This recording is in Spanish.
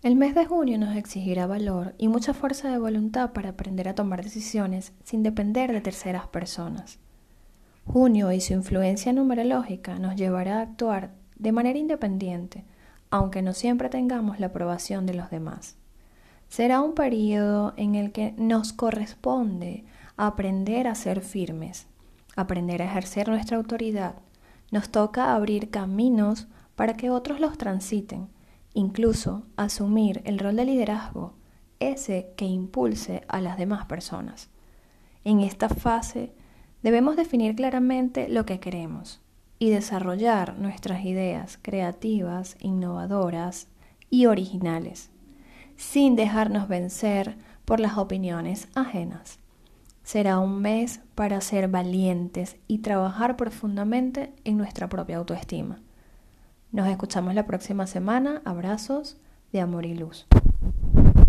El mes de junio nos exigirá valor y mucha fuerza de voluntad para aprender a tomar decisiones sin depender de terceras personas. Junio y su influencia numerológica nos llevará a actuar de manera independiente, aunque no siempre tengamos la aprobación de los demás. Será un periodo en el que nos corresponde aprender a ser firmes, aprender a ejercer nuestra autoridad. Nos toca abrir caminos para que otros los transiten, incluso asumir el rol de liderazgo, ese que impulse a las demás personas. En esta fase debemos definir claramente lo que queremos y desarrollar nuestras ideas creativas, innovadoras y originales, sin dejarnos vencer por las opiniones ajenas. Será un mes para ser valientes y trabajar profundamente en nuestra propia autoestima. Nos escuchamos la próxima semana. Abrazos de amor y luz.